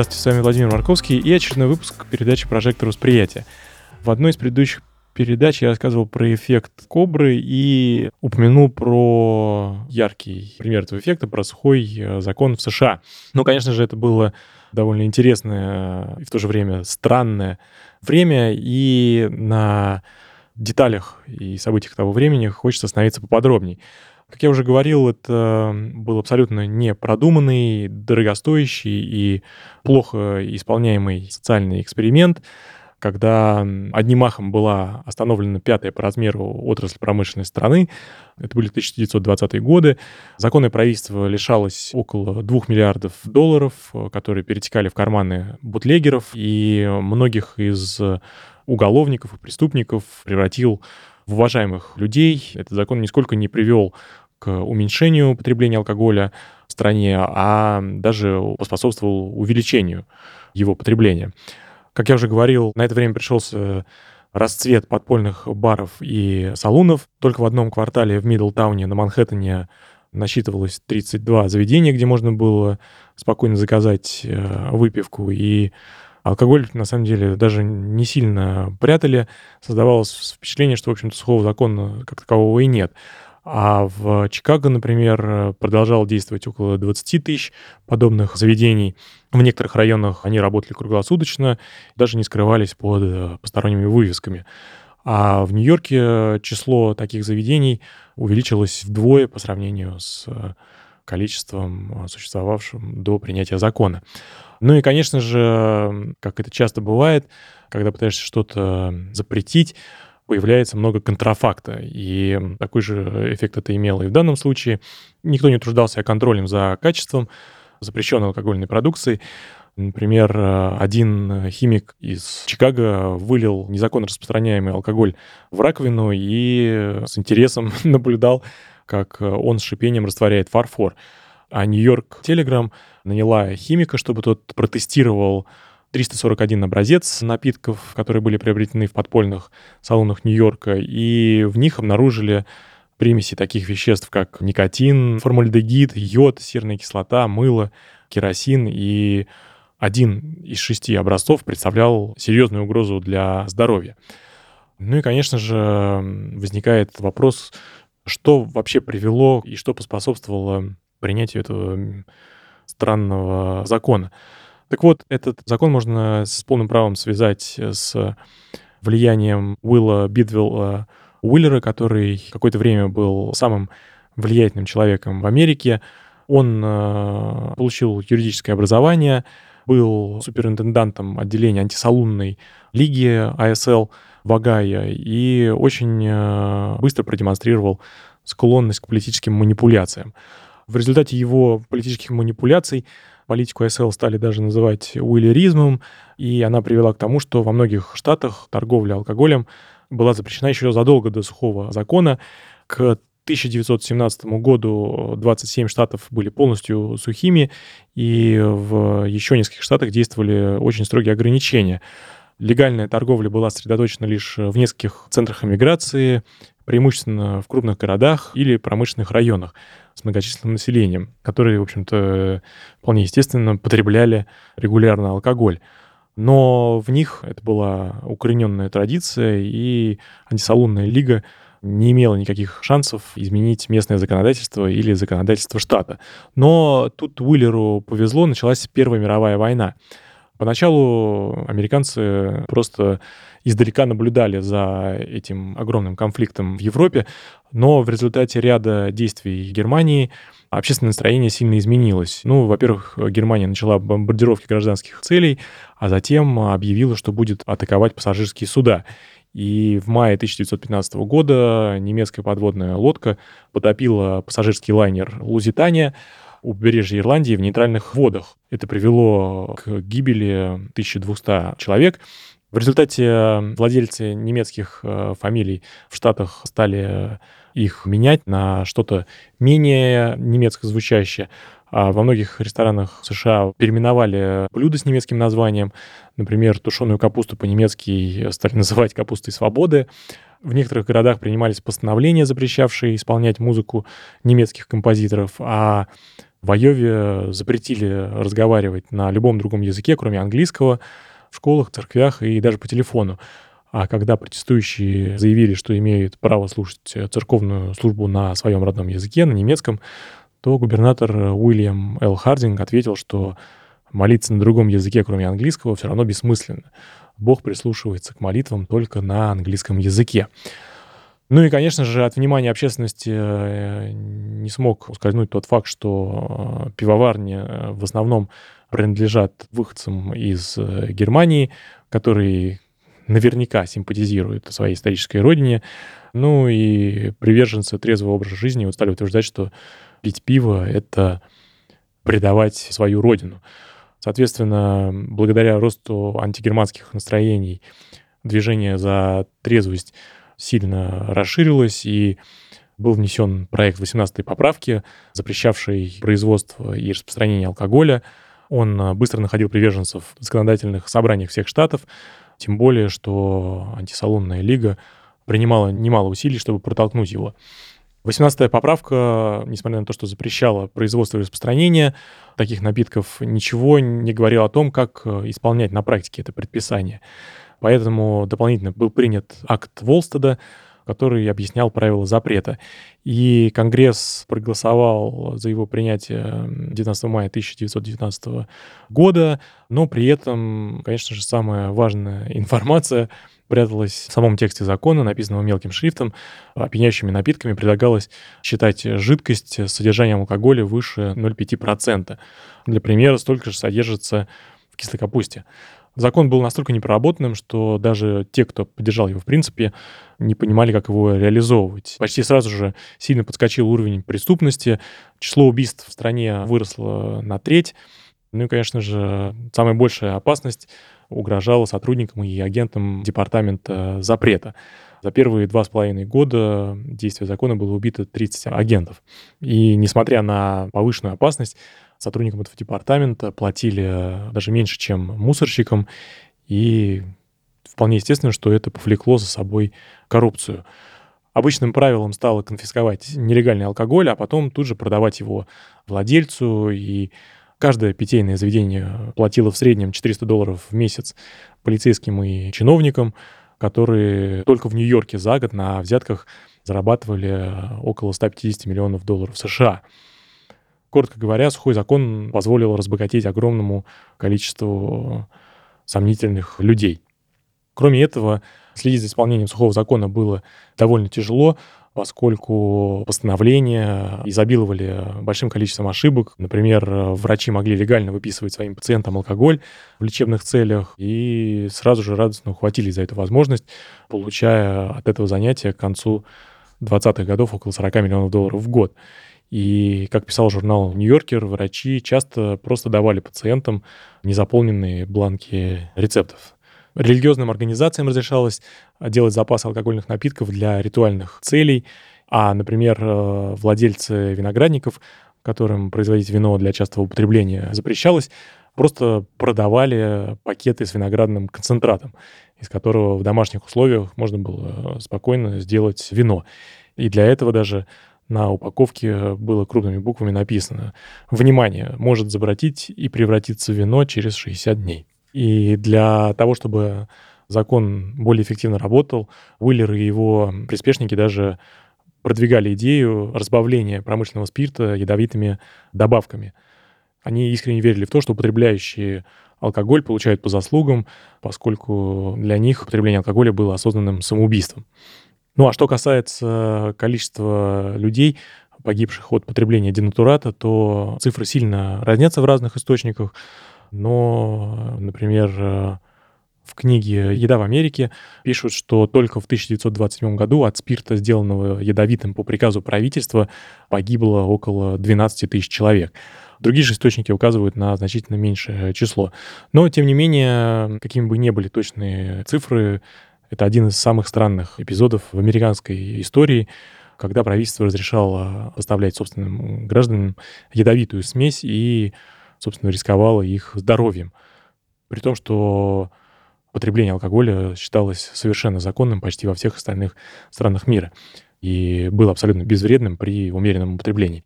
Здравствуйте, с вами Владимир Марковский и очередной выпуск передачи «Прожектор восприятия». В одной из предыдущих передач я рассказывал про эффект кобры и упомянул про яркий пример этого эффекта, про сухой э, закон в США. Ну, конечно же, это было довольно интересное и в то же время странное время, и на деталях и событиях того времени хочется остановиться поподробнее. Как я уже говорил, это был абсолютно непродуманный, дорогостоящий и плохо исполняемый социальный эксперимент, когда одним махом была остановлена пятая по размеру отрасль промышленной страны. Это были 1920-е годы. Законное правительство лишалось около 2 миллиардов долларов, которые перетекали в карманы бутлегеров, и многих из уголовников и преступников превратил в уважаемых людей. Этот закон нисколько не привел к уменьшению потребления алкоголя в стране, а даже поспособствовал увеличению его потребления. Как я уже говорил, на это время пришелся расцвет подпольных баров и салунов. Только в одном квартале в Мидлтауне на Манхэттене насчитывалось 32 заведения, где можно было спокойно заказать э, выпивку. И алкоголь, на самом деле, даже не сильно прятали. Создавалось впечатление, что, в общем-то, сухого закона как такового и нет. А в Чикаго, например, продолжало действовать около 20 тысяч подобных заведений. В некоторых районах они работали круглосуточно, даже не скрывались под э, посторонними вывесками. А в Нью-Йорке число таких заведений увеличилось вдвое по сравнению с э, количеством, э, существовавшим до принятия закона. Ну и, конечно же, как это часто бывает, когда пытаешься что-то запретить, появляется много контрафакта. И такой же эффект это имело и в данном случае. Никто не труждался контролем за качеством запрещенной алкогольной продукции. Например, один химик из Чикаго вылил незаконно распространяемый алкоголь в раковину и с интересом наблюдал, как он с шипением растворяет фарфор. А Нью-Йорк Телеграм наняла химика, чтобы тот протестировал 341 образец напитков, которые были приобретены в подпольных салонах Нью-Йорка, и в них обнаружили примеси таких веществ, как никотин, формальдегид, йод, серная кислота, мыло, керосин, и один из шести образцов представлял серьезную угрозу для здоровья. Ну и, конечно же, возникает вопрос, что вообще привело и что поспособствовало принятию этого странного закона. Так вот, этот закон можно с полным правом связать с влиянием Уилла Бидвилла Уиллера, который какое-то время был самым влиятельным человеком в Америке. Он э, получил юридическое образование, был суперинтендантом отделения антисалунной лиги АСЛ в Огайо и очень э, быстро продемонстрировал склонность к политическим манипуляциям. В результате его политических манипуляций политику СЛ стали даже называть уиллеризмом, и она привела к тому, что во многих штатах торговля алкоголем была запрещена еще задолго до сухого закона. К 1917 году 27 штатов были полностью сухими, и в еще нескольких штатах действовали очень строгие ограничения. Легальная торговля была сосредоточена лишь в нескольких центрах эмиграции, преимущественно в крупных городах или промышленных районах с многочисленным населением, которые, в общем-то, вполне естественно потребляли регулярно алкоголь. Но в них это была укорененная традиция, и антисалунная лига не имела никаких шансов изменить местное законодательство или законодательство штата. Но тут Уиллеру повезло, началась Первая мировая война. Поначалу американцы просто издалека наблюдали за этим огромным конфликтом в Европе, но в результате ряда действий Германии общественное настроение сильно изменилось. Ну, во-первых, Германия начала бомбардировки гражданских целей, а затем объявила, что будет атаковать пассажирские суда. И в мае 1915 года немецкая подводная лодка потопила пассажирский лайнер «Лузитания», у побережья Ирландии в нейтральных водах. Это привело к гибели 1200 человек. В результате владельцы немецких э, фамилий в Штатах стали их менять на что-то менее немецко звучащее. А во многих ресторанах США переименовали блюда с немецким названием. Например, тушеную капусту по-немецки стали называть капустой свободы. В некоторых городах принимались постановления, запрещавшие исполнять музыку немецких композиторов, а в Айове запретили разговаривать на любом другом языке, кроме английского, в школах, церквях и даже по телефону. А когда протестующие заявили, что имеют право слушать церковную службу на своем родном языке, на немецком, то губернатор Уильям Л. Хардинг ответил, что молиться на другом языке, кроме английского, все равно бессмысленно. Бог прислушивается к молитвам только на английском языке. Ну и, конечно же, от внимания общественности э, не смог ускользнуть тот факт, что э, пивоварни э, в основном принадлежат выходцам из Германии, которые наверняка симпатизируют своей исторической родине. Ну и приверженцы трезвого образа жизни вот стали утверждать, что пить пиво — это предавать свою родину. Соответственно, благодаря росту антигерманских настроений движение за трезвость сильно расширилось, и был внесен проект 18-й поправки, запрещавший производство и распространение алкоголя. Он быстро находил приверженцев в законодательных собраниях всех штатов, тем более, что антисалонная лига принимала немало усилий, чтобы протолкнуть его. 18-я поправка, несмотря на то, что запрещала производство и распространение таких напитков, ничего не говорила о том, как э, исполнять на практике это предписание. Поэтому дополнительно был принят акт Волстеда, который объяснял правила запрета. И Конгресс проголосовал за его принятие 19 мая 1919 года, но при этом, конечно же, самая важная информация пряталась в самом тексте закона, написанного мелким шрифтом. Опьяняющими напитками предлагалось считать жидкость с содержанием алкоголя выше 0,5%. Для примера, столько же содержится в кислой капусте. Закон был настолько непроработанным, что даже те, кто поддержал его в принципе, не понимали, как его реализовывать. Почти сразу же сильно подскочил уровень преступности, число убийств в стране выросло на треть. Ну и, конечно же, самая большая опасность угрожала сотрудникам и агентам департамента запрета. За первые два с половиной года действия закона было убито 30 агентов. И несмотря на повышенную опасность, сотрудникам этого департамента платили даже меньше, чем мусорщикам, и вполне естественно, что это повлекло за собой коррупцию. Обычным правилом стало конфисковать нелегальный алкоголь, а потом тут же продавать его владельцу, и Каждое питейное заведение платило в среднем 400 долларов в месяц полицейским и чиновникам, которые только в Нью-Йорке за год на взятках зарабатывали около 150 миллионов долларов США. Коротко говоря, сухой закон позволил разбогатеть огромному количеству сомнительных людей. Кроме этого, следить за исполнением сухого закона было довольно тяжело, поскольку постановления изобиловали большим количеством ошибок. Например, врачи могли легально выписывать своим пациентам алкоголь в лечебных целях и сразу же радостно ухватились за эту возможность, получая от этого занятия к концу 20-х годов около 40 миллионов долларов в год. И, как писал журнал «Нью-Йоркер», врачи часто просто давали пациентам незаполненные бланки рецептов. Религиозным организациям разрешалось делать запас алкогольных напитков для ритуальных целей, а, например, э, владельцы виноградников, которым производить вино для частого употребления запрещалось, просто продавали пакеты с виноградным концентратом, из которого в домашних условиях можно было спокойно сделать вино. И для этого даже на упаковке было крупными буквами написано «Внимание! Может забратить и превратиться в вино через 60 дней». И для того, чтобы закон более эффективно работал, Уиллер и его приспешники даже продвигали идею разбавления промышленного спирта ядовитыми добавками. Они искренне верили в то, что употребляющие алкоголь получают по заслугам, поскольку для них употребление алкоголя было осознанным самоубийством. Ну а что касается количества людей, погибших от потребления денатурата, то цифры сильно разнятся в разных источниках но, например, в в книге «Еда в Америке» пишут, что только в 1927 году от спирта, сделанного ядовитым по приказу правительства, погибло около 12 тысяч человек. Другие же источники указывают на значительно меньшее число. Но, тем не менее, какими бы ни были точные цифры, это один из самых странных эпизодов в американской истории, когда правительство разрешало поставлять собственным гражданам ядовитую смесь и, собственно, рисковало их здоровьем. При том, что потребление алкоголя считалось совершенно законным почти во всех остальных странах мира и было абсолютно безвредным при умеренном употреблении.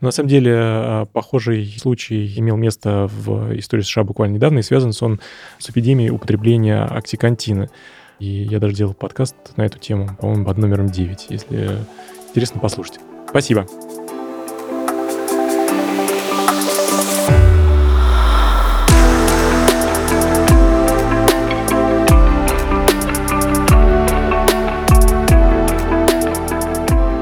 Но на самом деле а, похожий случай имел место в истории США буквально недавно, и связан он с эпидемией употребления оксикантина. И я даже делал подкаст на эту тему, по-моему, под номером 9, если интересно послушать. Спасибо.